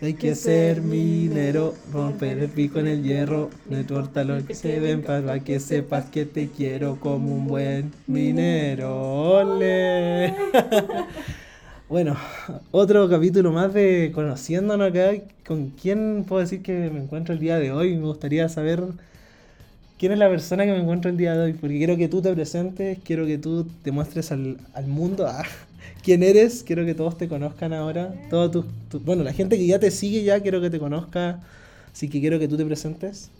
Hay que ser minero, romper el pico en el hierro. No importa lo que se ven para que sepas que te quiero como un buen minero. ¡Ole! Bueno, otro capítulo más de conociéndonos acá. ¿Con quién puedo decir que me encuentro el día de hoy? Me gustaría saber quién es la persona que me encuentro el día de hoy, porque quiero que tú te presentes, quiero que tú te muestres al, al mundo ah, quién eres, quiero que todos te conozcan ahora. Todo tu, tu- bueno, la gente que ya te sigue ya quiero que te conozca, así que quiero que tú te presentes.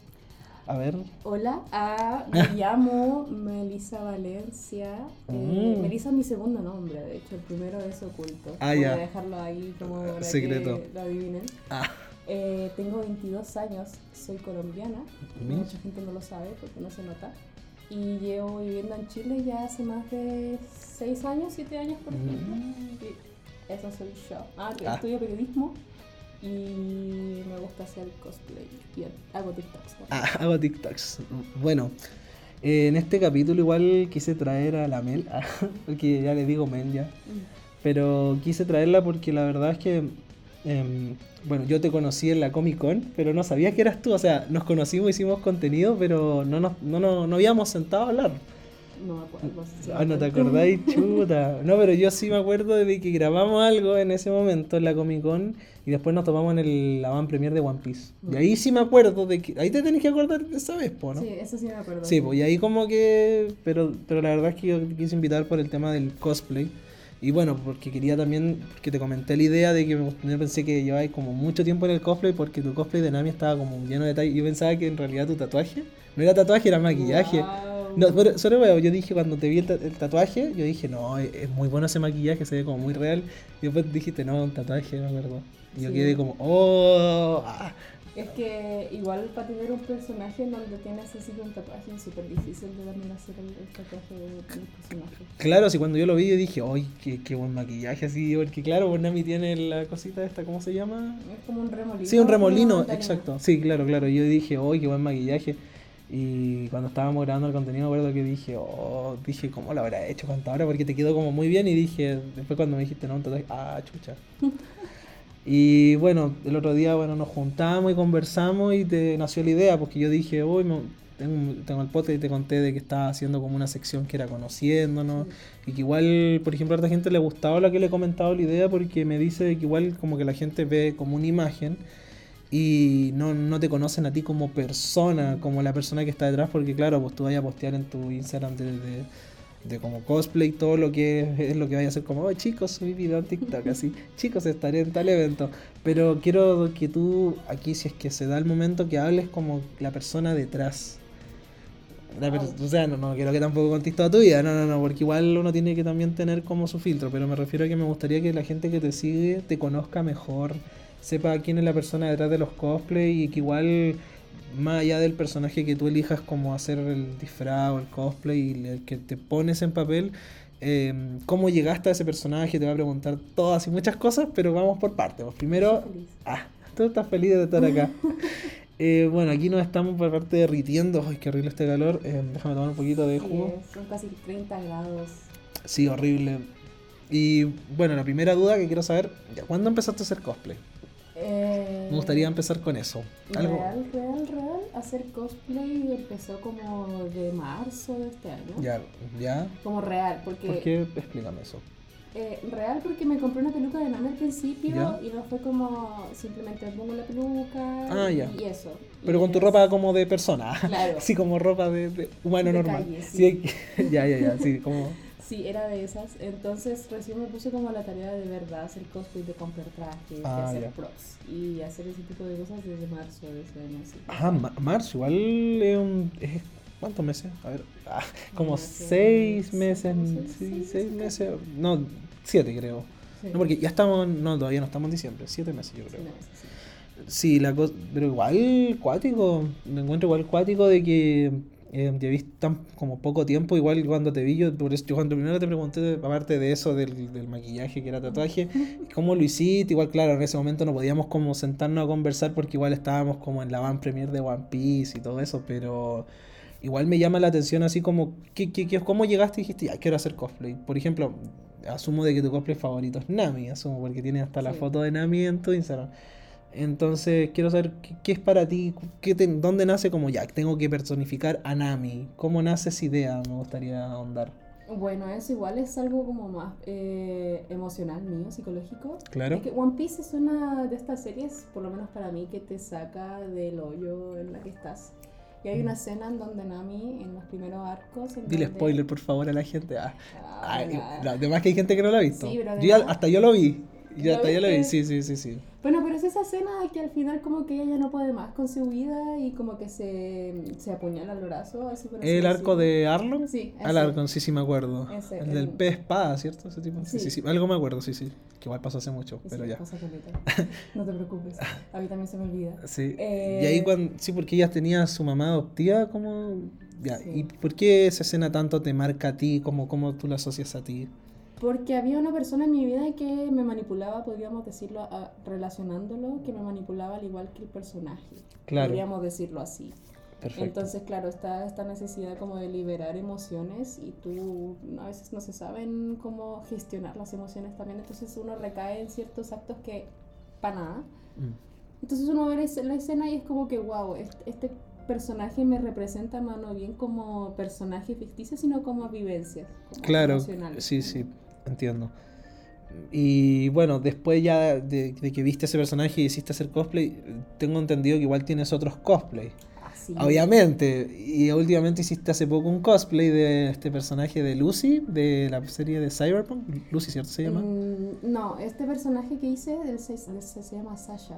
A ver. Hola, ah, me llamo Melissa Valencia. Eh, Mm. Melissa es mi segundo nombre, de hecho, el primero es oculto. Ah, Voy ya. a dejarlo ahí como para Secreto. que lo adivinen. Ah, Eh, tengo 22 años, soy colombiana. Mucha gente no lo sabe porque no se nota. Y llevo viviendo en Chile ya hace más de 6 años, 7 años, por ejemplo. Mm. Sí, eso soy yo. Ah, que Ah. estudio periodismo y me gusta hacer cosplay. Y hago TikToks. ah, hago TikToks. Bueno, eh, en este capítulo igual quise traer a la Mel, porque ya le digo Mel ya. Mm. Pero quise traerla porque la verdad es que, em, bueno, yo te conocí en la Comic Con, pero no sabía que eras tú. O sea, nos conocimos, hicimos contenido, pero no nos, no, no, no habíamos sentado a hablar. No me acuerdo. si Ah, no te acordáis, chuta. No, pero yo sí me acuerdo de que grabamos algo en ese momento en la Comic Con y después nos tomamos en el la van premier de One Piece. Y ahí sí me acuerdo de que. Ahí te tenés que acordar de esa vez, po, ¿no? Sí, eso sí me acuerdo. Sí, pues y ahí como que. Pero, pero la verdad es que yo te quise invitar por el tema del cosplay. Y bueno, porque quería también. Porque te comenté la idea de que yo pensé que llevabas como mucho tiempo en el cosplay porque tu cosplay de Nami estaba como lleno de detalles. Yo pensaba que en realidad tu tatuaje no era tatuaje, era maquillaje. Wow. No, pero, solo veo, yo dije cuando te vi el, ta- el tatuaje, yo dije, no, es, es muy bueno ese maquillaje, se ve como muy real. Y después dijiste, no, un tatuaje, me acuerdo. Y yo quedé como, oh, ah. Es que igual para tener un personaje en donde tienes así un tatuaje es súper difícil de también hacer el, el tatuaje del personaje. Claro, si cuando yo lo vi, yo dije, ¡ay, qué, qué buen maquillaje! Así, porque claro, pues Nami tiene la cosita esta, ¿cómo se llama? Es como un remolino. Sí, un remolino, exacto. Sí, claro, claro. Yo dije, ¡ay, qué buen maquillaje! Y cuando estábamos grabando el contenido, me acuerdo que dije, oh, dije, ¿cómo lo habrá hecho? ¿Cuánto ahora? Porque te quedó como muy bien. Y dije, después cuando me dijiste, no, tatuaje, ah, chucha. Y bueno, el otro día, bueno, nos juntamos y conversamos y te nació la idea, porque yo dije, uy, me- tengo, tengo el podcast y te conté de que estaba haciendo como una sección que era conociéndonos. Y que igual, por ejemplo, a esta gente le gustaba lo que le he comentado la idea porque me dice que igual como que la gente ve como una imagen y no, no te conocen a ti como persona, como la persona que está detrás, porque claro, pues tú vayas a postear en tu Instagram de, de, de como cosplay, todo lo que es, es lo que vaya a hacer como, oh chicos, subí video en TikTok, así, chicos, estaré en tal evento. Pero quiero que tú, aquí si es que se da el momento, que hables como la persona detrás. La per- o sea, no, no quiero que tampoco contes toda tu vida, no, no, no, porque igual uno tiene que también tener como su filtro, pero me refiero a que me gustaría que la gente que te sigue te conozca mejor, sepa quién es la persona detrás de los cosplay y que igual, más allá del personaje que tú elijas como hacer el disfraz o el cosplay y le- que te pones en papel, eh, cómo llegaste a ese personaje, te va a preguntar todas y muchas cosas, pero vamos por partes. Primero. Ah, tú estás feliz de estar acá. Eh, bueno, aquí nos estamos por parte derritiendo. Ay, qué horrible este calor. Eh, déjame tomar un poquito de jugo. son casi 30 grados. Sí, horrible. Y bueno, la primera duda que quiero saber, ¿cuándo empezaste a hacer cosplay? Eh, Me gustaría empezar con eso. Algo. Real, real, real. Hacer cosplay empezó como de marzo de este año. Ya, ya. Como real, porque. ¿Por qué? Explícame eso. Eh, real porque me compré una peluca de Nami al principio Ya. y no fue como simplemente me pongo la peluca Ah, y, ya. y eso. Pero Y con tu ropa como de persona. Claro. Así como ropa de, de humano De normal. calle, Sí, sí. ya, ya, ya. Sí, como. Sí, era de esas. Entonces recién me puse como la tarea de verdad hacer cosplay, de comprar trajes, Ah, de hacer ya. props y hacer ese tipo de cosas desde marzo de ese año. así. Ah, ma- marzo, igual es un. ¿Cuántos meses? A ver. ah, como seis sí, meses. como Sí, seis- meses meses. No, siete creo. Sí. No, porque ya estamos. No, todavía no estamos en diciembre. Siete meses, yo creo. sí. Sí, la cosa. Pero igual, cuático. Me encuentro igual cuático de que. Eh, te vi tan como poco tiempo, igual cuando te vi, yo, por eso, yo cuando primero te pregunté, aparte de eso, del, del maquillaje que era tatuaje, ¿cómo lo hiciste? Igual, claro, en ese momento no podíamos como sentarnos a conversar porque igual estábamos como en la van premier de One Piece y todo eso, pero igual me llama la atención así como, ¿qué, qué, qué- cómo llegaste y dijiste, ya, quiero hacer cosplay? Por ejemplo, asumo de que tu cosplay favorito es Nami, asumo, porque tienes hasta la foto de Nami en tu Instagram. Entonces quiero saber qué, qué es para ti, qué te- dónde nace como ya, tengo que personificar a Nami. ¿Cómo nace esa idea? Me gustaría ahondar. Bueno, eso igual es algo como más eh, emocional mío, psicológico. Claro. Es que One Piece es una de estas series, por lo menos para mí, que te saca del hoyo en la que estás. Y hay una escena en donde Nami, en los primeros arcos... Dile donde- spoiler, por favor, a la gente. Ah, Ah, ay, no, además que hay gente que no lo ha visto. Sí, pero Yo ya- además- hasta yo lo vi. ¿Lo hasta yo lo vi, sí, sí, sí, sí. Bueno, pero es esa escena que al final como que ella ya no puede más con su vida y como que se, se apuñala el brazo, así por así ¿El arco decirlo. de Arlong? Sí, Al ese. Arlong, sí, sí me acuerdo. Ese, el del el- pez espada, ¿cierto? Ese tipo. Sí, sí, Sí. sí. Algo me acuerdo, sí, sí. Que igual pasó hace mucho, Sí, pero ya. pasa. No te preocupes, a mí también se me olvida. Sí. Eh, Y ahí cuando. Sí, porque ella tenía a su mamá adoptiva, como. Ya. Sí. ¿Y por qué esa escena tanto te marca a ti? como cómo tú la asocias a ti? Porque había una persona en mi vida que me manipulaba, podríamos decirlo, a- relacionándolo, que me manipulaba al igual que el personaje. Claro. Podríamos decirlo así. Perfecto. Entonces, claro, está esta necesidad como de liberar emociones y tú a veces no se saben cómo gestionar las emociones también, entonces uno recae en ciertos actos que para nada. Mm. Entonces uno ve la es- la escena y es como que, wow, este, este personaje me representa no, no bien como personaje ficticio, sino como vivencias. como Claro, emocionales. sí, sí, entiendo. Y bueno, después ya de, de que viste ese personaje y hiciste hacer cosplay, tengo entendido que igual tienes otros cosplay. Así. Obviamente. Y últimamente hiciste hace poco un cosplay de este personaje de Lucy, de la serie de Cyberpunk. Lucy, ¿cierto se llama? Mm, no, este personaje que hice del se, se- llama Sasha.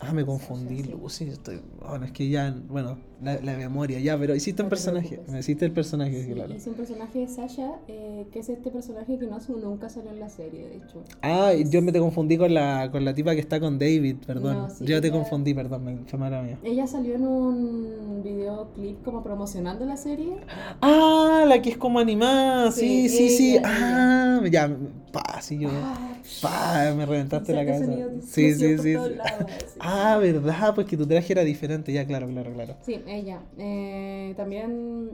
Ah, me confundí, sí. Lucy. Estoy... Bueno, es que ya, bueno, la, la memoria, ya, pero hiciste un No personaje. Me hiciste el personaje, Sí, claro. hice un personaje de Sasha, eh, que es este personaje que no, nunca salió en la serie, de hecho. Ah, yo me te confundí con la, con la tipa que está con David, perdón. No, sí, yo te confundí, perdón, me- fue mala mía. Ella salió en un videoclip como promocionando la serie. Ah, la que es como animada, sí, sí, Sí, Ah, ya, pa, sí, yo. Ah, Pa, me reventaste la cabeza. sonido Sí, sí, lados, sí. Ah, verdad, pues que tu traje era diferente, ya, claro, claro, claro. Sí, ella. Eh, también,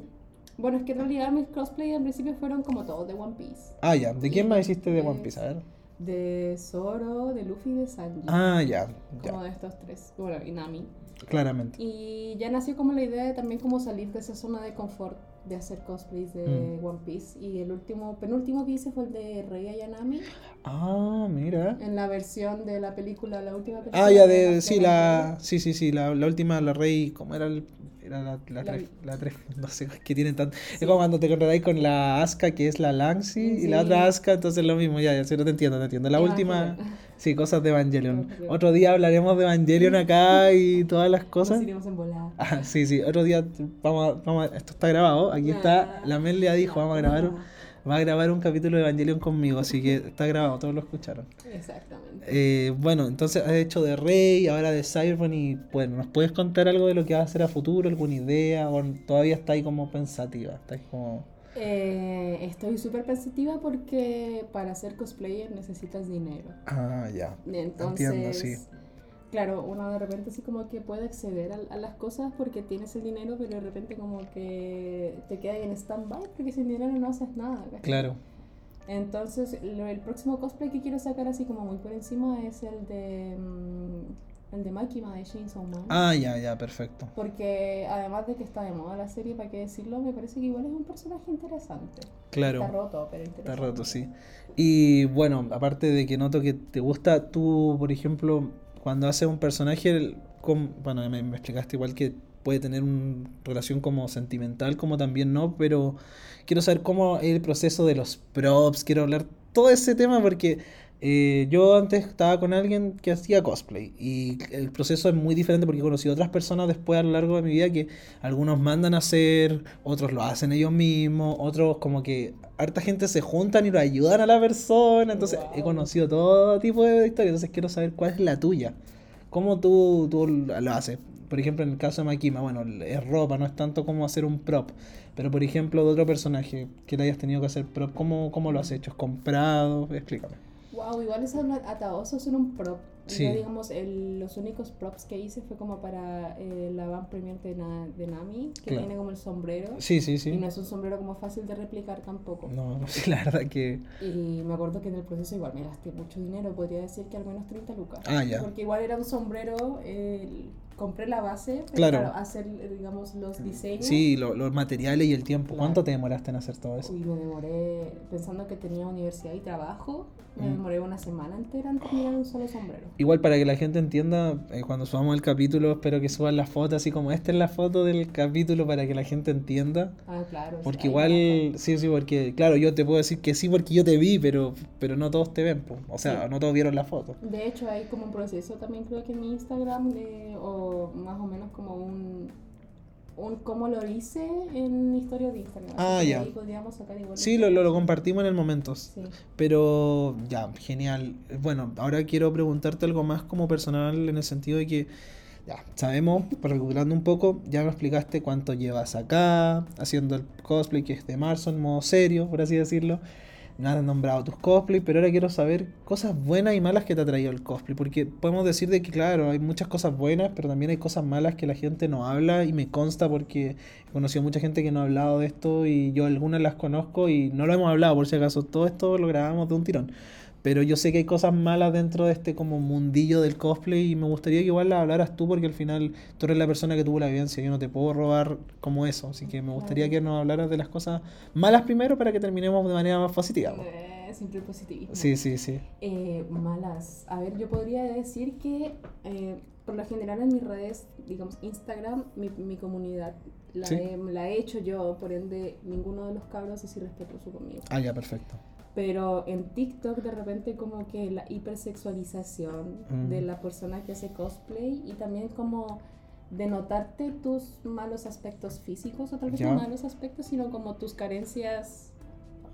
bueno, es que en realidad mis cosplays al principio fueron como todos de One Piece. Ah, ya, ¿de quién más hiciste de One Piece? A ver. De Zoro, de Luffy y de Sanji. Ah, ya, como ya, de estos tres. Bueno, y Nami. Claramente. Y ya nació como la idea de también como salir de esa zona de confort de hacer cosplays de Mm. One Piece. Y el último, penúltimo que hice fue el de Rei Ayanami Ah, mira. en la versión de la película, la última película. Ah, ya, de de, la sí, la, sí, sí, sí, la, la última, la rey, ¿cómo era el, era la, la, La- tres, la tres, no sé, que tienen tanto, Sí. es como cuando te enredáis con la Aska, que es la Lancy, y la Sí. otra Aska, entonces lo mismo, ya, ya, sí, no te entiendo, te entiendo, la última, Evangelion. sí, cosas de Evangelion, otro día hablaremos de Evangelion acá y todas las Nos cosas, iremos en volada. ah, sí, sí, otro día, vamos, a- vamos, a- esto está grabado, aquí está, Ah. la Mel ya dijo, vamos a grabar, un- Ah, va a grabar un capítulo de Evangelion conmigo, así que está grabado, todos lo escucharon. Exactamente. Eh, bueno, entonces has hecho de Rey, ahora de Cyberpunk y bueno, ¿nos puedes contar algo de lo que vas a hacer a futuro? ¿Alguna idea? ¿O todavía está ahí como pensativa? Está ahí como... Eh, estoy súper pensativa porque para ser cosplayer necesitas dinero. Ah, ya. Entonces, Entiendo, sí. Claro, uno de repente así como que puede acceder a, a las cosas porque tienes el dinero, pero de repente como que te quedas en stand-by porque sin dinero no haces nada. ¿cachai? Claro. Entonces, lo- el próximo cosplay que quiero sacar así como muy por encima es el de mm, el de Makima de Chainsaw Man. Ah, ya, ya, perfecto. Porque además de que está de moda la serie, para qué decirlo, me parece que igual es un personaje interesante. Claro. Está roto, pero interesante. Está roto, sí. Y bueno, aparte de que noto que te gusta, tú, por ejemplo, cuando haces un personaje, el- com- bueno, me, me explicaste igual que puede tener una relación como sentimental, como también no, pero quiero saber cómo es el proceso de los props, quiero hablar todo ese tema porque eh, yo antes estaba con alguien que hacía cosplay y el proceso es muy diferente porque he conocido otras personas después a lo largo de mi vida que algunos mandan a hacer, otros lo hacen ellos mismos, otros como que harta gente se juntan y lo ayudan a la persona, entonces he conocido todo tipo de historias, entonces quiero saber cuál es la tuya, cómo tú, tú lo haces. Por ejemplo, en el caso de Makima, bueno, es ropa, no es tanto como hacer un prop. Pero, por ejemplo, de otro personaje que le hayas tenido que hacer prop, ¿cómo, cómo lo has hecho? ¿Es comprado? Explícame. Wow, igual es ataoso hacer un prop. Sí. Yo, digamos, el- los únicos props que hice fue como para eh, la van premier de, Na- de Nami, que Claro. tiene como el sombrero. Sí, sí, Y sí. no es un sombrero como fácil de replicar tampoco. No, no sé, la verdad que... Y me acuerdo que en el proceso igual me gasté mucho dinero, podría decir que al menos 30 lucas. Ah, ya. Porque igual era un sombrero, eh, compré la base, pero Claro. claro, hacer, eh, digamos, los diseños. Sí, lo- los materiales y el tiempo. Claro. ¿Cuánto te demoraste en hacer todo eso? Uy, me demoré, pensando que tenía universidad y trabajo, me Mm. demoré una semana entera en terminar un solo sombrero. Igual para que la gente entienda, eh, cuando subamos el capítulo, espero que suban las fotos, así como esta es la foto del capítulo para que la gente entienda. Ah, claro. Porque igual, sí, sí, porque, claro, yo te puedo decir que sí porque yo te vi, pero, pero no todos te ven, po. o sea, Sí. no todos vieron la foto. De hecho, hay como un proceso también creo que en mi Instagram, de- o más o menos como un, un cómo lo hice en historia de Instagram. Ah, Así ya. Ahí podríamos sacar igual. Sí, lo, lo, lo compartimos en el momento. Sí. Pero ya, genial. Bueno, ahora quiero preguntarte algo más como personal en el sentido de que, ya, sabemos, recapitulando un poco, ya me explicaste cuánto llevas acá, haciendo el cosplay que es de marzo en modo serio, por así decirlo. Me has nombrado tus cosplay, pero ahora quiero saber cosas buenas y malas que te ha traído el cosplay. Porque podemos decir de que, claro, hay muchas cosas buenas, pero también hay cosas malas que la gente no habla y me consta porque he conocido mucha gente que no ha hablado de esto y yo algunas las conozco y no lo hemos hablado, por si acaso. Todo esto lo grabamos de un tirón. Pero yo sé que hay cosas malas dentro de este como mundillo del cosplay y me gustaría que igual las hablaras tú porque al final tú eres la persona que tuvo la vivencia, yo no te puedo robar como eso, así que me gustaría que nos hablaras de las cosas malas primero para que terminemos de manera más positiva. po. Eh, siempre positivismo. Sí, sí, sí. Eh, malas. A ver, yo podría decir que eh, por lo general en mis redes, digamos Instagram, mi, mi comunidad la, Sí. he, la he hecho yo, por ende ninguno de los cabros es irrespetuoso conmigo. Ah, ya, perfecto. Pero en TikTok de repente como que la hipersexualización Mm. de la persona que hace cosplay y también como denotarte tus malos aspectos físicos o tal vez Ya. no malos aspectos, sino como tus carencias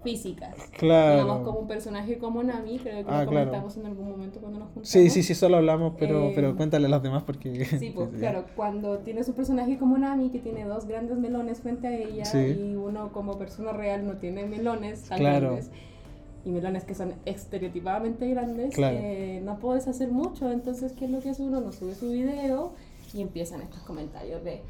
físicas. Claro. Digamos, como un personaje como Nami, creo que Ah, lo claro. comentamos en algún momento cuando nos juntamos. Sí, sí, sí, solo hablamos, pero, Eh, pero cuéntale a los demás porque... Sí, pues claro, cuando tienes un personaje como Nami que tiene dos grandes melones frente a ella Sí. y uno como persona real no tiene melones tan Claro. grandes y melones que son estereotipadamente grandes, Claro. eh, no puedes hacer mucho. Entonces, ¿qué es lo que hace uno? No sube su video y empiezan estos comentarios de,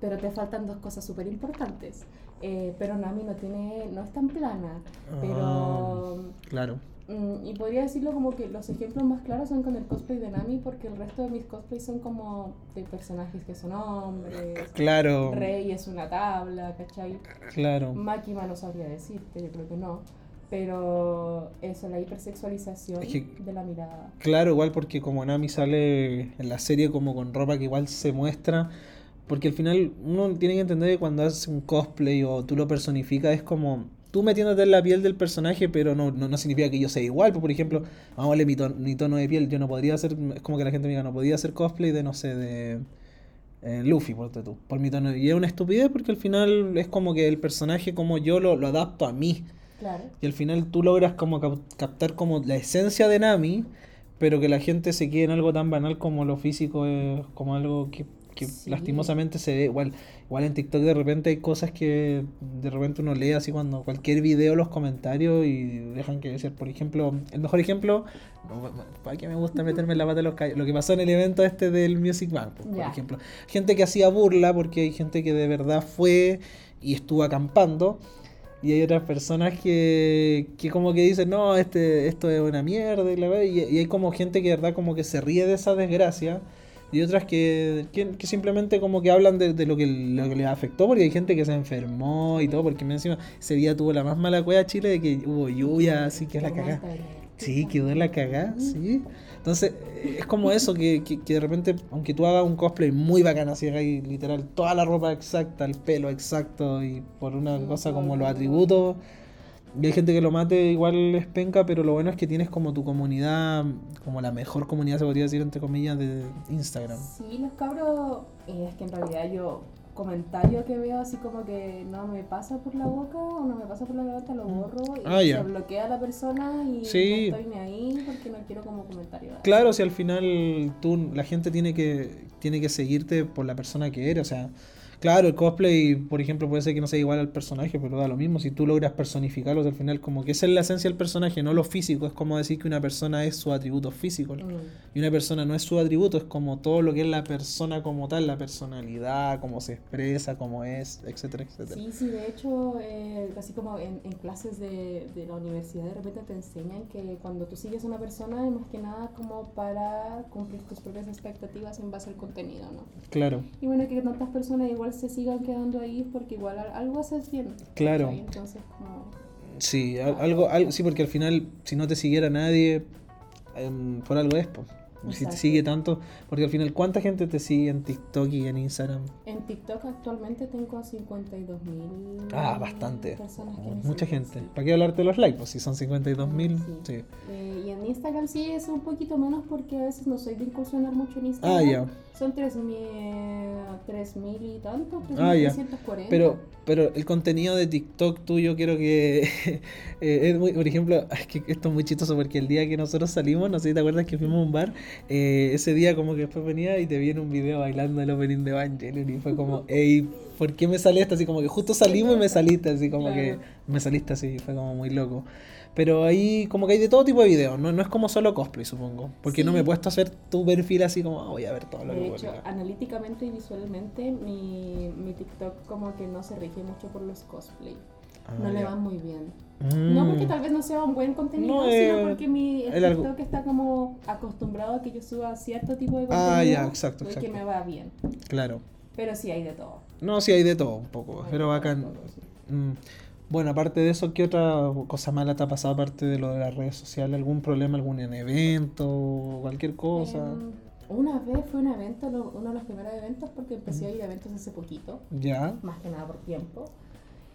pero te faltan dos cosas súper importantes. Eh, pero Nami no tiene, no es tan plana, pero Ah, claro. Mm, y podría decirlo como que los ejemplos más claros son con el cosplay de Nami, porque el resto de mis cosplays son como de personajes que son hombres. Claro. Rey es una tabla, ¿cachai? Claro. Máquina no sabría decirte, yo creo que no. Pero eso, la hipersexualización Es que- de la mirada. Claro, igual porque como Nami sale en la serie como con ropa que igual se muestra, porque al final uno tiene que entender que cuando haces un cosplay o tú lo personificas es como tú metiéndote en la piel del personaje, pero no, no, no significa que yo sea igual. Por ejemplo, vamos a mi, ton- mi tono de piel, yo no podría hacer, es como que la gente me diga, no podía hacer cosplay de, no sé, de eh, Luffy, por tú, por mi tono. Y es una estupidez porque al final es como que el personaje como yo lo, lo adapto a mí. Claro. Y al final tú logras como cap- captar como la esencia de Nami, pero que la gente se quede en algo tan banal como lo físico, eh, como algo que, que Sí. lastimosamente se ve. Igual, igual en TikTok de repente hay cosas que de repente uno lee así cuando cualquier video los comentarios y dejan que decir. Por ejemplo, el mejor ejemplo, para que me gusta meterme en la pata de los callos, lo que pasó en el evento este del Music Bank, por ejemplo. Gente que hacía burla porque hay gente que de verdad fue y estuvo acampando. Y hay otras personas que, que como que dicen, no, este, esto es una mierda. Y, la wea", y, y hay como gente que de verdad como que se ríe de esa desgracia. Y otras que, que, que simplemente como que hablan de, de lo, que, lo que les afectó. Porque hay gente que se enfermó y todo. Porque me encima ese día tuvo la más mala cueva Chile de que hubo lluvia, así que la cagá. Sí, quedó la cagá, sí. Entonces, es como eso, que, que, que de repente, aunque tú hagas un cosplay muy bacán, así ahí literal, toda la ropa exacta, el pelo exacto, y por una cosa como los atributos, y hay gente que lo mate igual es penca, pero lo bueno es que tienes como tu comunidad, como la mejor comunidad, se podría decir, entre comillas, de Instagram. Sí, los cabros, eh, es que en realidad yo comentario que veo así como que no me pasa por la boca o no me pasa por la garganta, lo borro y Ah, se bloquea la persona y Sí. no estoy ni ahí porque no quiero como comentario. Claro, si al final tú, la gente tiene que, tiene que seguirte por la persona que eres, o sea, Claro, el cosplay, por ejemplo, puede ser que no sea igual al personaje, pero da lo mismo. Si tú logras personificarlos al final, como que esa es la esencia del personaje, no lo físico. Es como decir que una persona es su atributo físico. Mm. Y una persona no es su atributo, es como todo lo que es la persona como tal, la personalidad, cómo se expresa, cómo es, etcétera, etcétera. Sí, sí, de hecho, eh, así como en, en clases de, de la universidad de repente te enseñan que cuando tú sigues a una persona es más que nada como para cumplir tus propias expectativas en base al contenido, ¿no? Claro, Y bueno, que tantas personas igual se sigan quedando ahí porque igual al- algo haces bien. Claro. ¿cachai? Entonces, como... sí, al- algo, algo, sí, porque al final, si no te siguiera nadie, em, por algo es, pues. Si te sigue tanto, porque al final, ¿cuánta gente te sigue en TikTok y en Instagram? En TikTok actualmente tengo 52 mil Ah, bastante. personas que me Mucha siguen, gente. sí. ¿Para qué hablarte de los likes? Pues si son 52 mil, Sí. sí. Eh, y en Instagram sí es un poquito menos porque a veces no soy de incursionar mucho en Instagram. Ah, ya. Son 3.000 y tanto, Ah, ya. 3.340. Pero, pero el contenido de TikTok tuyo quiero que eh, es muy, por ejemplo, es que esto es muy chistoso porque el día que nosotros salimos, no sé si te acuerdas que fuimos a un bar, eh, ese día como que después venía y te vi en un video bailando el opening de Evangelion y fue como, hey, ¿por qué me sale esto? Así como que justo salimos y me saliste, así como que Claro. me saliste así, fue como muy loco. Pero ahí como que hay de todo tipo de videos, no, no es como solo cosplay, supongo. Porque no Sí. me he puesto a hacer tu perfil así como, "Ah, voy a ver todo lo que De voy a hecho, publicar". analíticamente y visualmente, mi, mi TikTok como que no se rige mucho por los cosplay. Ah, no le va muy bien. Mm. No porque tal vez no sea un buen contenido, No, sino eh, porque mi TikTok está como acostumbrado a que yo suba cierto tipo de contenido. Ah, ya, exacto, y que exacto. me va bien. Claro. Pero sí hay de todo. No, sí hay de todo un poco, Hay pero bacán. todo, sí. Mm. Bueno, aparte de eso, ¿qué otra cosa mala te ha pasado aparte de lo de las redes sociales? ¿Algún problema, algún en evento cualquier cosa? Em, una vez fue un evento, uno de los primeros eventos, porque empecé a ir a eventos hace poquito, ¿Ya? más que nada por tiempo.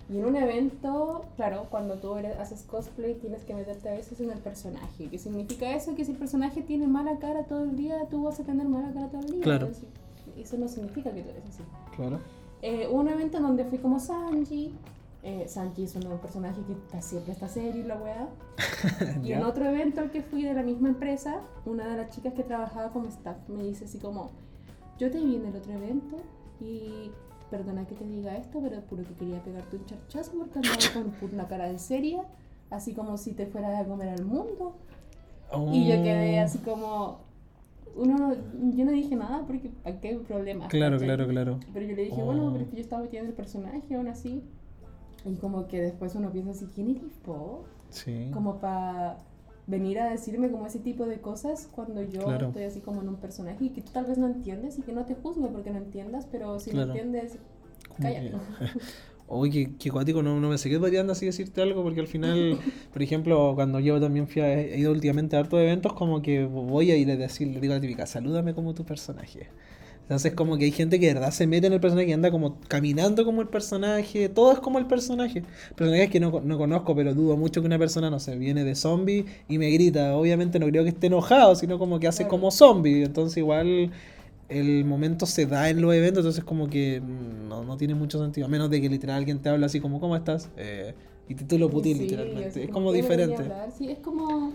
Y en un evento, claro, cuando tú eres- haces cosplay tienes que meterte a veces en el personaje. ¿Qué significa eso? Que si el personaje tiene mala cara todo el día, tú vas a tener mala cara todo el día. Claro. Es decir, Eso no significa que tú eres así. Claro. Eh, hubo un evento en donde fui como Sanji. Eh, Sanji es un personaje que está- siempre está serio y la weá. Y en otro evento al que fui de la misma empresa, una de las chicas que trabajaba como staff me dice así como, yo te vi en el otro evento y perdona que te diga esto, pero puro que quería pegarte un charchazo porque andaba con una cara de seria, así como si te fueras a comer al mundo. Y yo quedé Oh. así como, uno, yo no dije nada porque ¿a qué problema? Claro, ¿cachai? claro, claro. Pero yo le dije, Oh. bueno, pero es que yo estaba metiendo el personaje aún así. Y como que después uno piensa así, ¿quién eres vos? Sí. Como para venir a decirme como ese tipo de cosas cuando yo Claro. estoy así como en un personaje y que tú tal vez no entiendes y que no te juzgo porque no entiendas, pero si Claro. no entiendes, cállate. que- Uy, qué, qué cuático, no, no me qué podrían así decirte algo, porque al final, por ejemplo, cuando yo también fui a, he ido últimamente a hartos eventos, como que voy a ir a decir, le digo a la típica, salúdame como tu personaje. Entonces como que hay gente que de verdad se mete en el personaje y anda como caminando como el personaje, todo es como el personaje. Personajes que no, no conozco, pero dudo mucho que una persona, no sé, viene de zombie y me grita. Obviamente no creo que esté enojado, sino como que hace Claro. como zombie. Entonces igual el momento se da en los eventos, entonces como que mm, no, no tiene mucho sentido. A menos de que literal alguien te habla así como, ¿cómo estás? Eh, y tú lo putis Sí, literalmente. Es como ¿qué me venía a diferente. Sí, es como...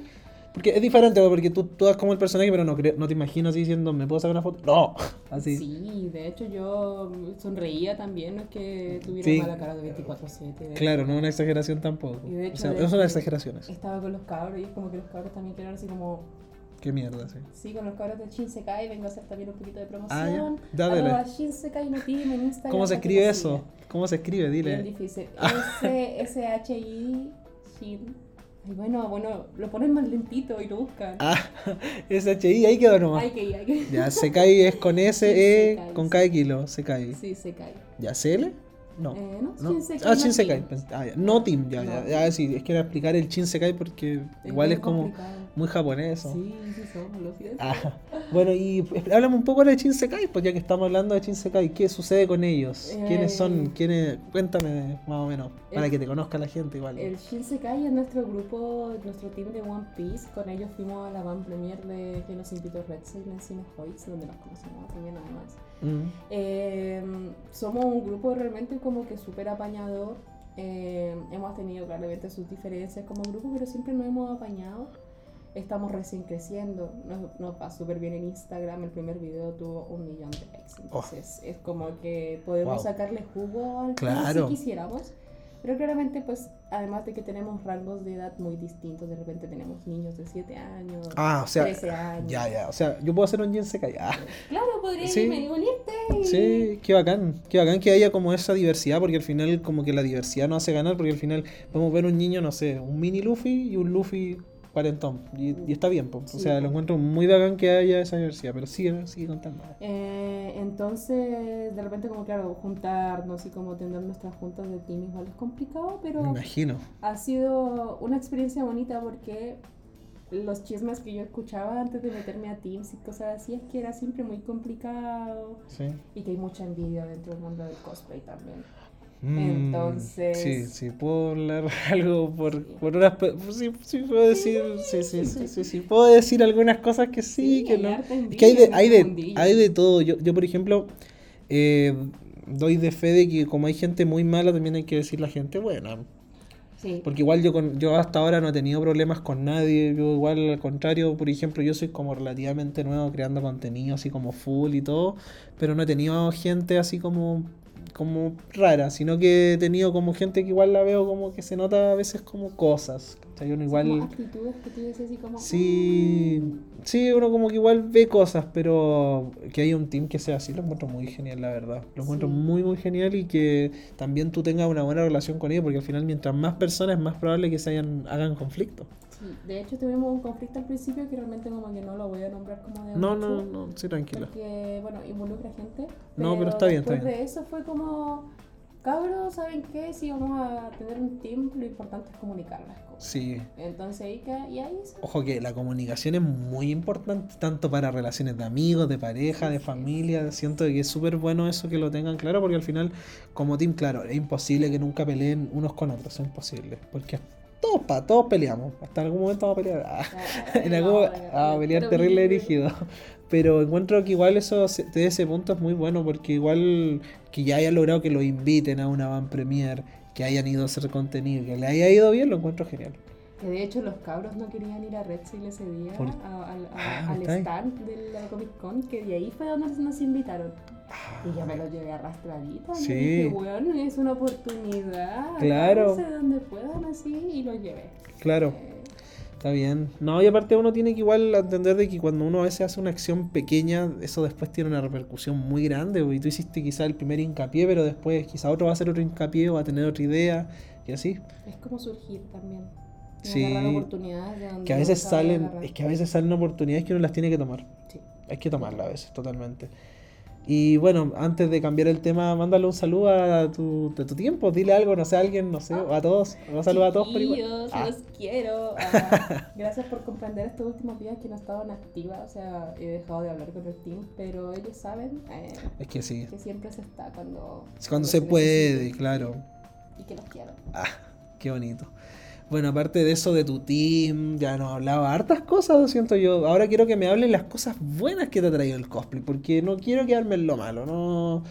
Porque es diferente, porque tú, tú das como el personaje, pero no, creo- no te imaginas así diciendo, ¿me puedo sacar una foto? No, así. Sí, de hecho yo sonreía también, no es que tuviera Sí. mala cara de 24/7. de Claro, no es una exageración tampoco. Y de O hecho, sea, de es hecho, una exageración eso. Estaba con los cabros y es como que los cabros también querían así como... Qué mierda, sí. Sí, con los cabros de Shinsekai vengo a hacer también un poquito de promoción. Ah, ya. Dale. Shinsekai no en Instagram. ¿Cómo se escribe eso? ¿Cómo se escribe? Bien Dile. difícil. S, S H I Shin. Ay, bueno, bueno, lo ponen más lentito y lo buscan. Ah, SHI, ahí quedó nomás. Hay que ir, hay que ir. Ya, Sekai es con S, E, Sekai, con. K de kilo, Sekai. Sí, se cae. ¿Ya, CL? No. Eh, no, no. Shinsekai Ah, Shinsekai. Team. Ah, ya. No Team, ya, ya, No. ya, sí, es que era explicar el Shinsekai porque igual es como complicado. muy japonés. Sí, sí somos. Ah, bueno, y eh, háblame un poco de Shinsekai, pues ya que estamos hablando de Shinsekai, ¿qué sucede con ellos? ¿Quiénes son? Eh, ¿Quiénes? Cuéntame más o menos, para que te conozca la gente igual. El Shinsekai es nuestro grupo, nuestro team de One Piece. Con ellos fuimos a la van premier de que nos invitó Red Sail en Cine Hoyts, donde nos conocimos también además. Mm, Eh, somos un grupo realmente como que súper apañador. Eh, hemos tenido claramente sus diferencias como grupo, pero siempre nos hemos apañado. estamos recién creciendo, nos, nos va súper bien en Instagram, el primer video tuvo un millón de likes, entonces es como que podemos Wow. sacarle jugo al Claro. si quisiéramos, pero claramente pues además de que tenemos rangos de edad muy distintos, de repente tenemos niños de 7 años, Ah, o sea, 13 años. ya, ya. O sea, yo puedo hacer un Jensekai. Ah, Claro, podrías Sí. unirte y... sí, qué bacán. Qué bacán que haya como esa diversidad, porque al final, como que la diversidad nos hace ganar, porque al final podemos ver un niño, no sé, un mini Luffy y un Luffy cuarentón. Y, y está bien, po. O Sí, sea, po. lo encuentro muy bacán que haya esa diversidad, pero sigue, sigue contando. Eh, entonces, de repente, como claro, juntarnos y como tener nuestras juntas de team igual es complicado, pero Me imagino. ha sido una experiencia bonita porque los chismes que yo escuchaba antes de meterme a Teams y cosas así es que era siempre muy complicado Sí. y que hay mucha envidia dentro del mundo del cosplay también. Entonces- Sí, sí, puedo hablar algo por, por unas. pe- Sí, sí, puedo decir. Sí, sí, sí, sí. Puedo decir algunas cosas que sí, que no. Es que hay de, hay de, hay de todo. Yo, yo por ejemplo, eh, doy de fe de que como hay gente muy mala, también hay que decir la gente buena. Sí. Porque igual yo, con, yo hasta ahora no he tenido problemas con nadie. Yo igual al contrario, por ejemplo, yo soy como relativamente nuevo creando contenido así como full y todo. Pero no he tenido gente así como, como rara, sino que he tenido como gente que igual la veo como que se nota a veces como cosas. ¿cachai? Uno Así como igual... actitudes que tú dices así como... Sí, sí, uno como que igual ve cosas, pero que haya un team que sea así, lo encuentro muy genial, la verdad. Lo encuentro Sí. muy, muy genial y que también tú tengas una buena relación con ellos, porque al final mientras más personas es más probable que se hayan, hagan conflicto. Sí, de hecho tuvimos un conflicto al principio que realmente como que no lo voy a nombrar como de No, mucho, no, no, sí, tranquila. Porque, bueno, involucra gente. No, pero está bien, está después bien. de eso fue como, cabros, ¿saben qué? Si vamos a tener un team, lo importante es comunicar las cosas. Sí. Entonces ahí, que- y ahí se- Ojo que la comunicación es muy importante, tanto para relaciones de amigos, de pareja, de familia. Siento que es súper bueno eso que lo tengan claro, porque al final, como team, claro, es imposible que nunca peleen unos con otros, es imposible. Porque todos, pa, todos peleamos, hasta en algún momento vamos a pelear. Ah, en algún No, a pelear pero terrible dirigido. Pero encuentro que igual eso, se- de ese punto es muy bueno, porque igual que ya hayan logrado que lo inviten a una van premier, que hayan ido a hacer contenido, que le haya ido bien, lo encuentro genial. Que de hecho los cabros no querían ir a Red Sail ese día, a- al, a- Ah, al stand de la Comic Con, que de ahí fue donde nos invitaron. Y yo me lo llevé arrastradito. Sí. Y dije, bueno, es una oportunidad. Claro. donde puedan así y lo llevé. Claro. Eh, Está bien. No, y aparte uno tiene que igual entender de que cuando uno a veces hace una acción pequeña, eso después tiene una repercusión muy grande. pues, Y tú hiciste quizá el primer hincapié, pero después quizá otro va a hacer otro hincapié o va a tener otra idea. Y así. es como surgir también. Sí. oportunidades de donde Que a veces salen, es que a veces salen oportunidades que uno las tiene que tomar. Sí. Hay que tomarlas a veces, totalmente. Y bueno, antes de cambiar el tema, mándale un saludo a tu, de tu tiempo. Dile algo, no sé, a alguien, no sé, o a todos. Un saludo a todos por igual. Ah, los quiero. Ah, gracias por comprender estos últimos días que no estaban activa. O sea, he dejado de hablar con el team, pero ellos saben eh, es que sí. que siempre se está cuando, Cuando se puede, claro. Y que los quiero. Ah, qué bonito. Bueno, aparte de eso de tu team, ya nos hablaba hartas cosas, siento yo. Ahora quiero que me hablen las cosas buenas que te ha traído el cosplay, porque no quiero quedarme en lo malo, no.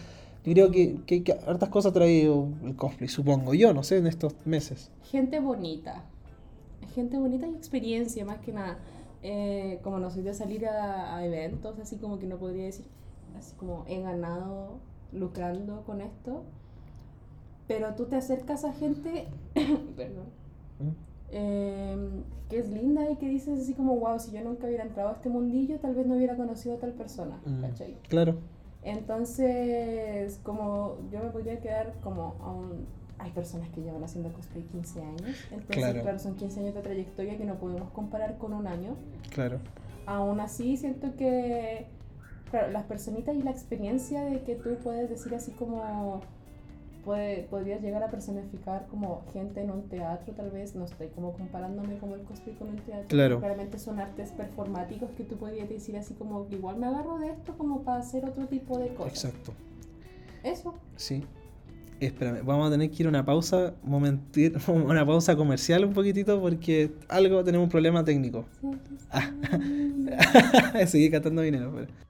Yo creo que, que, que hartas cosas ha traído el cosplay, supongo yo, no sé, en estos meses. Gente bonita. Gente bonita y experiencia, más que nada. Eh, como no soy de salir a, a eventos, así como que no podría decir, así como he ganado lucrando con esto. Pero tú te acercas a gente, perdón, ¿Mm? eh, que es linda y que dices así como, wow, si yo nunca hubiera entrado a este mundillo, tal vez no hubiera conocido a tal persona, Mm, ¿cachai? Claro, Entonces, como yo me podría quedar como a un... Hay personas que llevan haciendo cosplay 15 años, entonces Claro. claro. son 15 años de trayectoria que no podemos comparar con un año. claro. Aún así, siento que claro, las personitas y la experiencia de que tú puedes decir así como puede, podrías llegar a personificar como gente en un teatro, tal vez, no estoy como comparándome como el cosplay con un teatro. Claro. Claramente son artes performáticos que tú podrías decir así como igual me agarro de esto como para hacer otro tipo de cosas. Exacto. Eso. Sí. Espérame, vamos a tener que ir a una pausa, momentir, una pausa comercial un poquitito porque algo tenemos un problema técnico. Ah. Seguí gastando dinero. pero-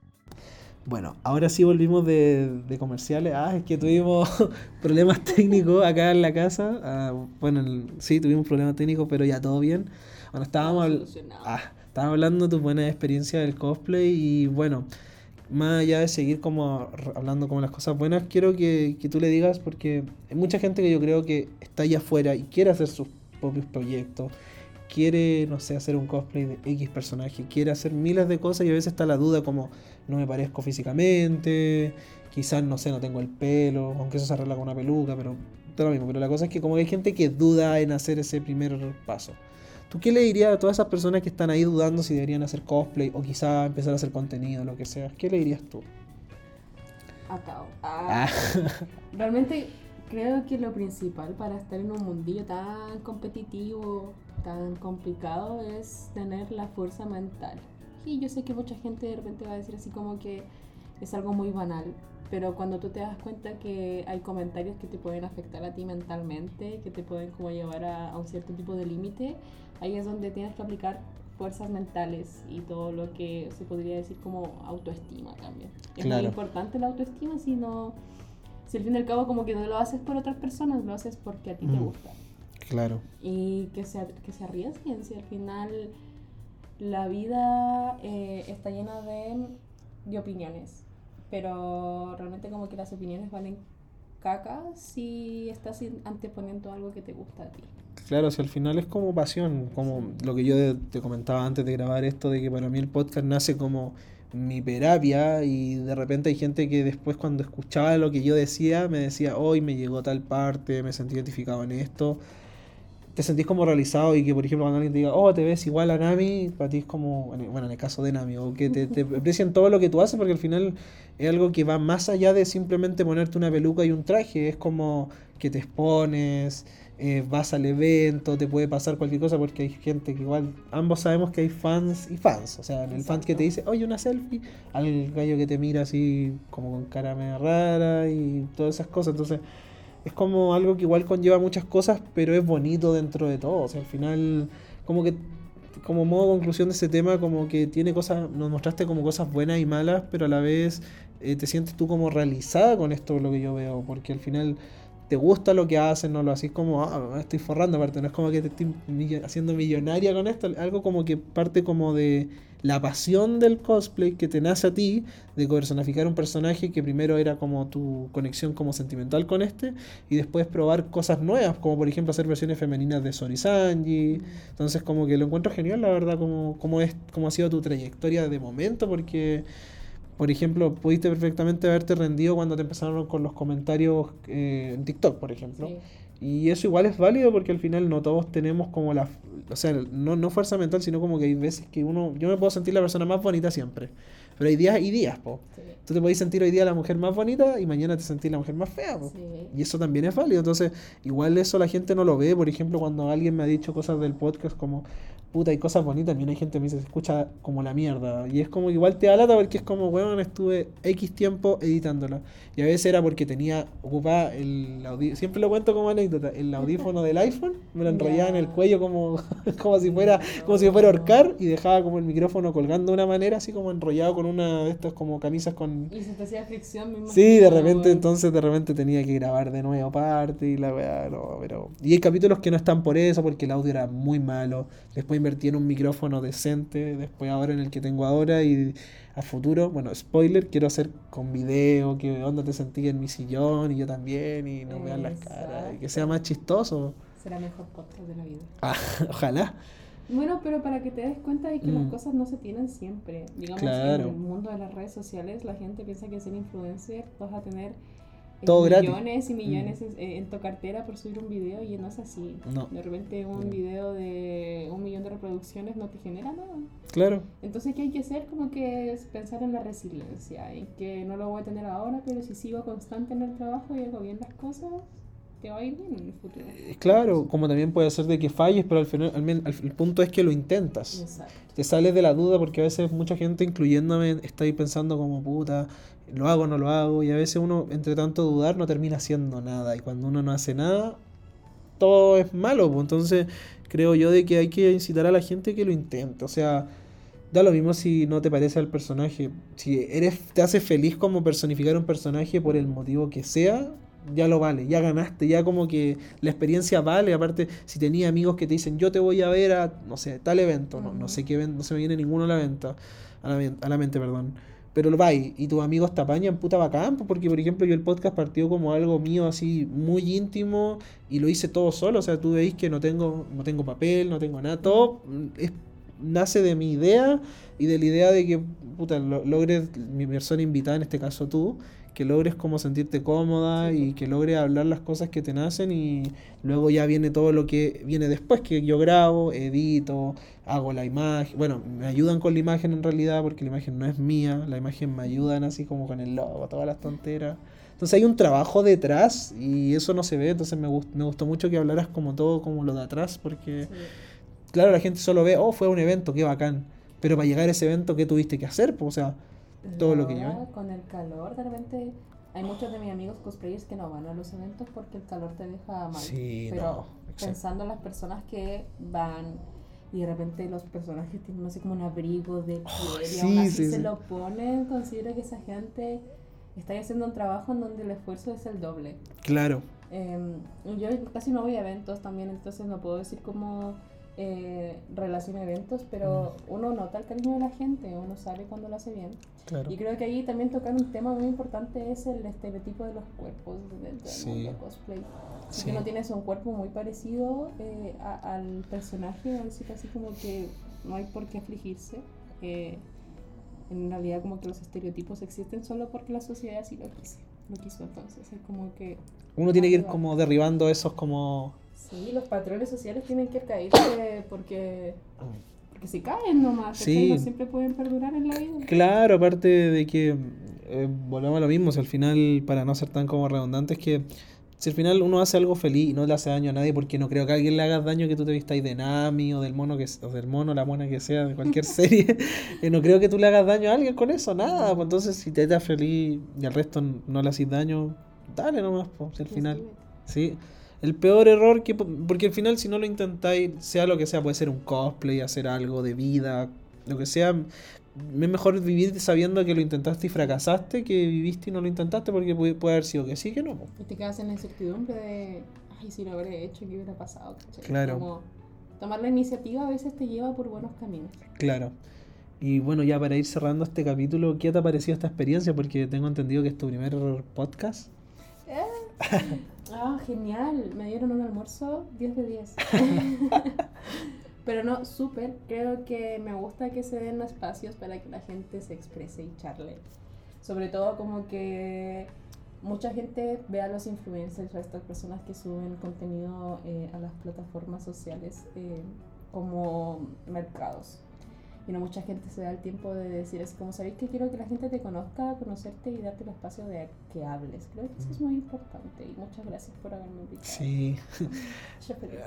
Bueno, ahora sí volvimos de, de comerciales. Ah, es que tuvimos problemas técnicos acá en la casa. Ah, bueno, el- sí, tuvimos problemas técnicos, pero ya todo bien. Bueno, estábamos, ah, Estabas hablando de tus buenas experiencias del cosplay y bueno, más allá de seguir como hablando como las cosas buenas, quiero que, que tú le digas, porque hay mucha gente que yo creo que está allá afuera y quiere hacer sus propios proyectos, quiere, no sé, hacer un cosplay de X personaje, quiere hacer miles de cosas y a veces está la duda como no me parezco físicamente, quizás, no sé, no tengo el pelo, aunque eso se arregla con una peluca, pero todo lo mismo. Pero la cosa es que como hay gente que duda en hacer ese primer paso. ¿Tú qué le dirías a todas esas personas que están ahí dudando si deberían hacer cosplay o quizá empezar a hacer contenido, lo que sea? ¿Qué le dirías tú? Acabo. Ah. Realmente creo que lo principal para estar en un mundillo tan competitivo, tan complicado, es tener la fuerza mental. Y yo sé que mucha gente de repente va a decir así como que es algo muy banal, pero cuando tú te das cuenta que hay comentarios que te pueden afectar a ti mentalmente, que te pueden como llevar a, a un cierto tipo de límite, ahí es donde tienes que aplicar fuerzas mentales y todo lo que se podría decir como autoestima también. Es muy importante la autoestima, si no, si al fin y al cabo como que no lo haces por otras personas, lo haces porque a ti te mm. gusta. Claro. Y que se, que se arriesguen, si al final la vida eh, está llena de, de opiniones, pero realmente como que las opiniones valen caca si estás anteponiendo algo que te gusta a ti. Claro, si al final es como pasión, como lo que yo te comentaba antes de grabar esto, de que para mí el podcast nace como mi terapia y de repente hay gente que después cuando escuchaba lo que yo decía me decía, hoy me llegó tal parte, me sentí identificado en esto, te sentís como realizado y que por ejemplo cuando alguien te diga, oh, te ves igual a Nami, para ti es como, bueno, en el caso de Nami, o que te, te aprecian todo lo que tú haces porque al final es algo que va más allá de simplemente ponerte una peluca y un traje, es como que te expones, eh, vas al evento, te puede pasar cualquier cosa porque hay gente que igual, ambos sabemos que hay fans y fans, o sea, el fan que te dice, oye, una selfie, al gallo que te mira así como con cara media rara y todas esas cosas, entonces es como algo que igual conlleva muchas cosas, pero es bonito dentro de todo, o sea, al final como que como modo conclusión de ese tema, como que tiene cosas, nos mostraste como cosas buenas y malas, pero a la vez eh, te sientes tú como realizada con esto, lo que yo veo, porque al final te gusta lo que haces, no lo haces como, ah, estoy forrando, aparte, no es como que te estoy haciendo millonaria con esto, algo como que parte como de la pasión del cosplay que te nace a ti, de personificar un personaje que primero era como tu conexión como sentimental con este, y después probar cosas nuevas, como por ejemplo hacer versiones femeninas de Sori Sanji, entonces como que lo encuentro genial, la verdad, como, como, es, como ha sido tu trayectoria de momento, porque por ejemplo, pudiste perfectamente haberte rendido cuando te empezaron con los comentarios eh, en TikTok, por ejemplo. Y eso igual es válido porque al final no todos tenemos como la... O sea, no, no fuerza mental, sino como que hay veces que uno... Yo me puedo sentir la persona más bonita siempre. Pero hay días y días, po. Tú te podés sentir hoy día la mujer más bonita y mañana te sentís la mujer más fea, po. Y eso también es válido. Entonces, igual eso la gente no lo ve. Por ejemplo, cuando alguien me ha dicho cosas del podcast como, puta, hay cosas bonitas, también hay gente que me dice, se escucha como la mierda. Y es como igual te da lata porque es como, weón, estuve X tiempo editándola. Y a veces era porque tenía ocupada el audífono, siempre lo cuento como anécdota, el audífono del iPhone, me lo enrollaba en el cuello como, como si fuera, como si fuera ahorcar y dejaba como el micrófono colgando de una manera, así como enrollado con una de estas como camisas con... Y se te hacía fricción, mismo. Sí, de repente, entonces de repente tenía que grabar de nuevo parte y la weá, no, pero... Y hay capítulos que no están por eso, porque el audio era muy malo. Después invertí en un micrófono decente, después ahora en el que tengo ahora y a futuro, bueno, spoiler, quiero hacer con video, que onda te sentí en mi sillón y yo también y no vean las caras, y que sea más chistoso. Será mejor podcast de la vida. Ah, ojalá. Bueno, pero para que te des cuenta de que las mm. cosas no se tienen siempre. Digamos, en el mundo de las redes sociales la gente piensa que ser influencer vas a tener todo millones y millones mm. en, tu cartera por subir un video y no es así. De repente un mm. video de un millón de reproducciones no te genera nada. Claro. Entonces, ¿qué hay que hacer? Como que es pensar en la resiliencia, en que no lo voy a tener ahora, pero si sigo constante en el trabajo y hago bien las cosas, te va a ir bien en el futuro. Eh, claro, como también puede ser de que falles, pero al final el punto es que lo intentas. Exacto. Te sales de la duda porque a veces mucha gente, incluyéndome, está ahí pensando como puta, lo hago o no lo hago, y a veces uno, entre tanto dudar, no termina haciendo nada, y cuando uno no hace nada, todo es malo, pues entonces creo yo de que hay que incitar a la gente que lo intente, o sea, da lo mismo si no te parece al personaje, si eres te hace feliz como personificar un personaje por el motivo que sea, ya lo vale, ya ganaste, ya como que la experiencia vale, aparte si tenía amigos que te dicen yo te voy a ver a, no sé, tal evento, no, no sé qué evento, no se me viene ninguno a la venta, a la, a la mente, perdón. Pero lo vais y tus amigos te apañan, puta bacán, porque por ejemplo yo el podcast partió como algo mío así muy íntimo y lo hice todo solo, o sea, tú veis que no tengo, no tengo papel, no tengo nada, todo es, nace de mi idea y de la idea de que, puta, lo, logres mi persona invitada, en este caso tú, que logres como sentirte cómoda y que logres hablar las cosas que te nacen y luego ya viene todo lo que viene después, que yo grabo, edito, hago la imagen, bueno, me ayudan con la imagen en realidad porque la imagen no es mía, la imagen me ayudan así como con el logo, todas las tonteras. Entonces hay un trabajo detrás y eso no se ve, entonces me, gust me gustó mucho que hablaras como todo, como lo de atrás, porque claro, la gente solo ve, oh, fue un evento, qué bacán, pero para llegar a ese evento, ¿qué tuviste que hacer? Pues, o sea, todo lo que yo. Con el calor, de repente hay muchos de mis amigos cosplayers que no van a los eventos porque el calor te deja mal. Sí, Pero no, pensando en las personas que van y de repente los personajes tienen así como un abrigo de piel Oh, y sí, aún así sí, se lo ponen, considero que esa gente está haciendo un trabajo en donde el esfuerzo es el doble. Claro, Eh, yo casi no voy a eventos también, entonces no puedo decir cómo eh, relaciona eventos, pero Mm. uno nota el cariño de la gente, uno sabe cuando lo hace bien. claro. Y creo que ahí también tocar un tema muy importante es el estereotipo de los cuerpos dentro del Sí. mundo cosplay. Si Sí. uno tienes un cuerpo muy parecido eh, a- al personaje, así casi como que no hay por qué afligirse. eh, en realidad como que los estereotipos existen solo porque la sociedad así lo quiso. Lo quiso entonces, es como que Uno tiene que ir como derribando esos como... Sí, los patrones sociales tienen que caerse porque, porque se caen nomás. Sí. no siempre pueden perdurar en la vida. Claro, aparte de que eh, volvemos a lo mismo, si al final, para no ser tan como redundante, es que si al final uno hace algo feliz y no le hace daño a nadie, porque no creo que a alguien le hagas daño que tú te vistáis de Nami o del mono que o del mono, la mona que sea, de cualquier serie, eh, no creo que tú le hagas daño a alguien con eso, nada, pues entonces si te estás feliz y al resto no le haces daño, dale nomás, pues, si al final, sí. El peor error que, porque al final si no lo intentáis, sea lo que sea, puede ser un cosplay, hacer algo de vida, lo que sea, es mejor vivir sabiendo que lo intentaste y fracasaste que viviste y no lo intentaste porque puede, puede haber sido que sí, que no. Y te quedas en la incertidumbre de, ay, si lo habré hecho, ¿qué hubiera pasado? ¿cachai? Claro. Como tomar la iniciativa a veces te lleva por buenos caminos. Claro. Y bueno, ya para ir cerrando este capítulo, ¿qué te ha parecido esta experiencia? Porque tengo entendido que es tu primer podcast. Ah, genial. Me dieron un almuerzo 10 de 10. Pero no, súper. Creo que me gusta que se den espacios para que la gente se exprese y charle. Sobre todo como que mucha gente ve a los influencers, a estas personas que suben contenido eh, a las plataformas sociales eh, como mercados. Y no mucha gente se da el tiempo de decir así como, ¿sabéis que quiero que la gente te conozca, conocerte y darte el espacio de que hables? Creo que eso es muy importante y muchas gracias por haberme invitado. Sí.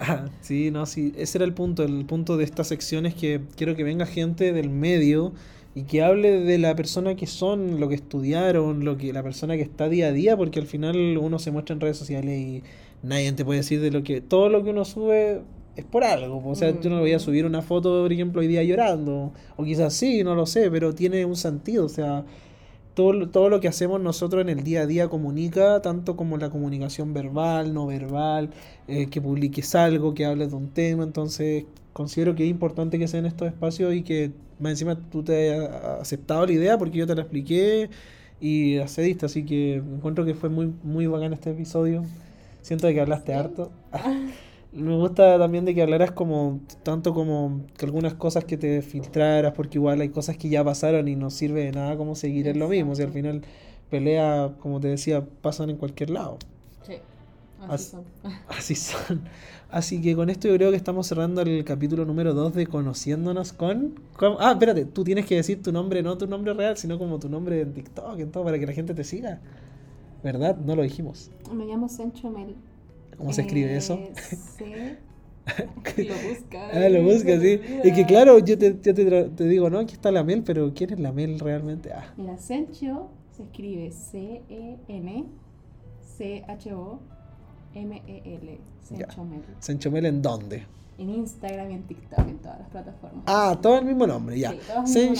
Ah, sí, no, sí. Ese era el punto. El punto de esta sección es que quiero que venga gente del medio y que hable de la persona que son, lo que estudiaron, lo que la persona que está día a día, porque al final uno se muestra en redes sociales y nadie te puede decir de lo que todo lo que uno sube es por algo. O sea, yo no voy a subir una foto, por ejemplo, hoy día llorando, o quizás sí, no lo sé, pero tiene un sentido, o sea, todo, todo lo que hacemos nosotros en el día a día comunica, tanto como la comunicación verbal, no verbal, eh, que publiques algo, que hables de un tema, entonces considero que es importante que sean estos espacios y que más encima tú te hayas aceptado la idea porque yo te la expliqué y accediste, así que encuentro que fue muy, muy bacán este episodio. Siento que hablaste harto. Me gusta también de que hablaras como, tanto como que algunas cosas que te filtraras, porque igual hay cosas que ya pasaron y no sirve de nada como seguir en lo mismo. Si al final pelea, como te decía, pasan en cualquier lado. Sí, As- así son. Así son. Así que con esto yo creo que estamos cerrando el capítulo número 2 de Conociéndonos con... con- Ah, espérate, tú tienes que decir tu nombre, no tu nombre real, sino como tu nombre en TikTok, en todo, para que la gente te siga. ¿Verdad? No lo dijimos. Me llamo Sencho Mel. ¿Cómo se escribe eso? Eh, C. lo busca. Ah, lo buscas, sí. Es que claro, yo te, yo te, tra- te digo, no, aquí está la Mel, pero ¿quién es la Mel realmente? Ah, Mira, Sencho se escribe C-E-N-C-H-O-M-E-L. Sencho Mel. Sencho Mel en dónde? En Instagram y en TikTok, en todas las plataformas. Ah, todo el mismo nombre, ya. Sí, todo el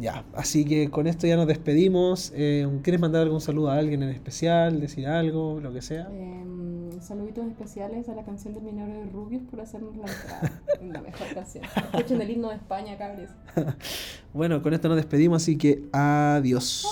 Ya, así que con esto ya nos despedimos. Eh, ¿Quieres mandar algún saludo a alguien en especial? ¿Decir algo? Lo que sea. Em, saluditos especiales a la canción de Minero de Rubius por hacernos la entrada. la mejor canción. Escuchen el himno de España, cabres. bueno, con esto nos despedimos, así que adiós.